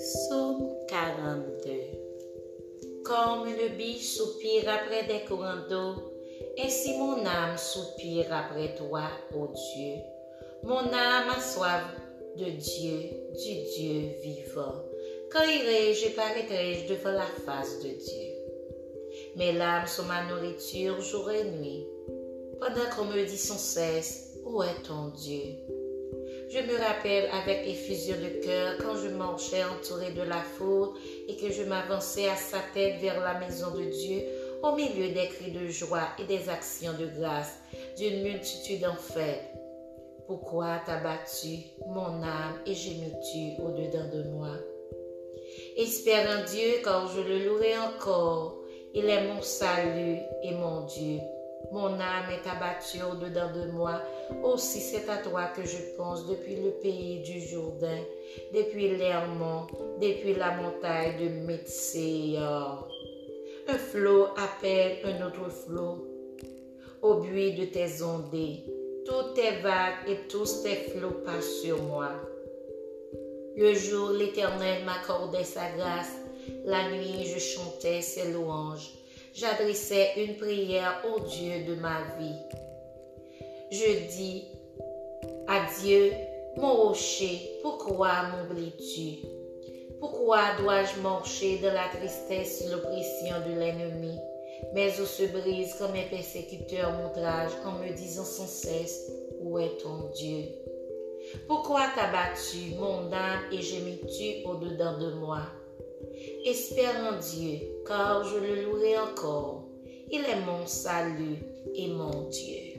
Psaume 42 Comme le biche soupire après des courants d'eau, ainsi mon âme soupire après toi, ô Dieu. Mon âme a soif de Dieu, du Dieu vivant. Quand irai-je et paraîtrai-je devant la face de Dieu? Mes larmes sont ma nourriture jour et nuit, pendant qu'on me dit sans cesse, Où est ton Dieu? Je me rappelle avec effusion de cœur quand je marchais entouré de la foule et que je m'avançais à sa tête vers la maison de Dieu au milieu des cris de joie et des actions de grâce d'une multitude en fête. Pourquoi t'as battu mon âme et gémis-tu au-dedans de moi? Espère en Dieu car je le louerai encore. Il est mon salut et mon Dieu. Mon âme est abattue au-dedans de moi. Aussi c'est à toi que je pense depuis le pays du Jourdain, depuis l'Hermont, depuis la montagne de Métséor. Un flot appelle un autre flot au bruit de tes ondées. Toutes tes vagues et tous tes flots passent sur moi. Le jour, l'Éternel m'accordait sa grâce. La nuit, je chantais ses louanges j'adressais une prière au Dieu de ma vie. Je dis à Dieu, mon rocher, pourquoi m'oublies-tu? Pourquoi dois-je marcher dans la tristesse et l'oppression de l'ennemi? Mes os se brisent comme un persécuteur m'outrage en me disant sans cesse, où est ton Dieu? Pourquoi t'as battu mon âme et gémis-tu au-dedans de moi? Espère en Dieu, car je le louerai encore. Il est mon salut et mon Dieu.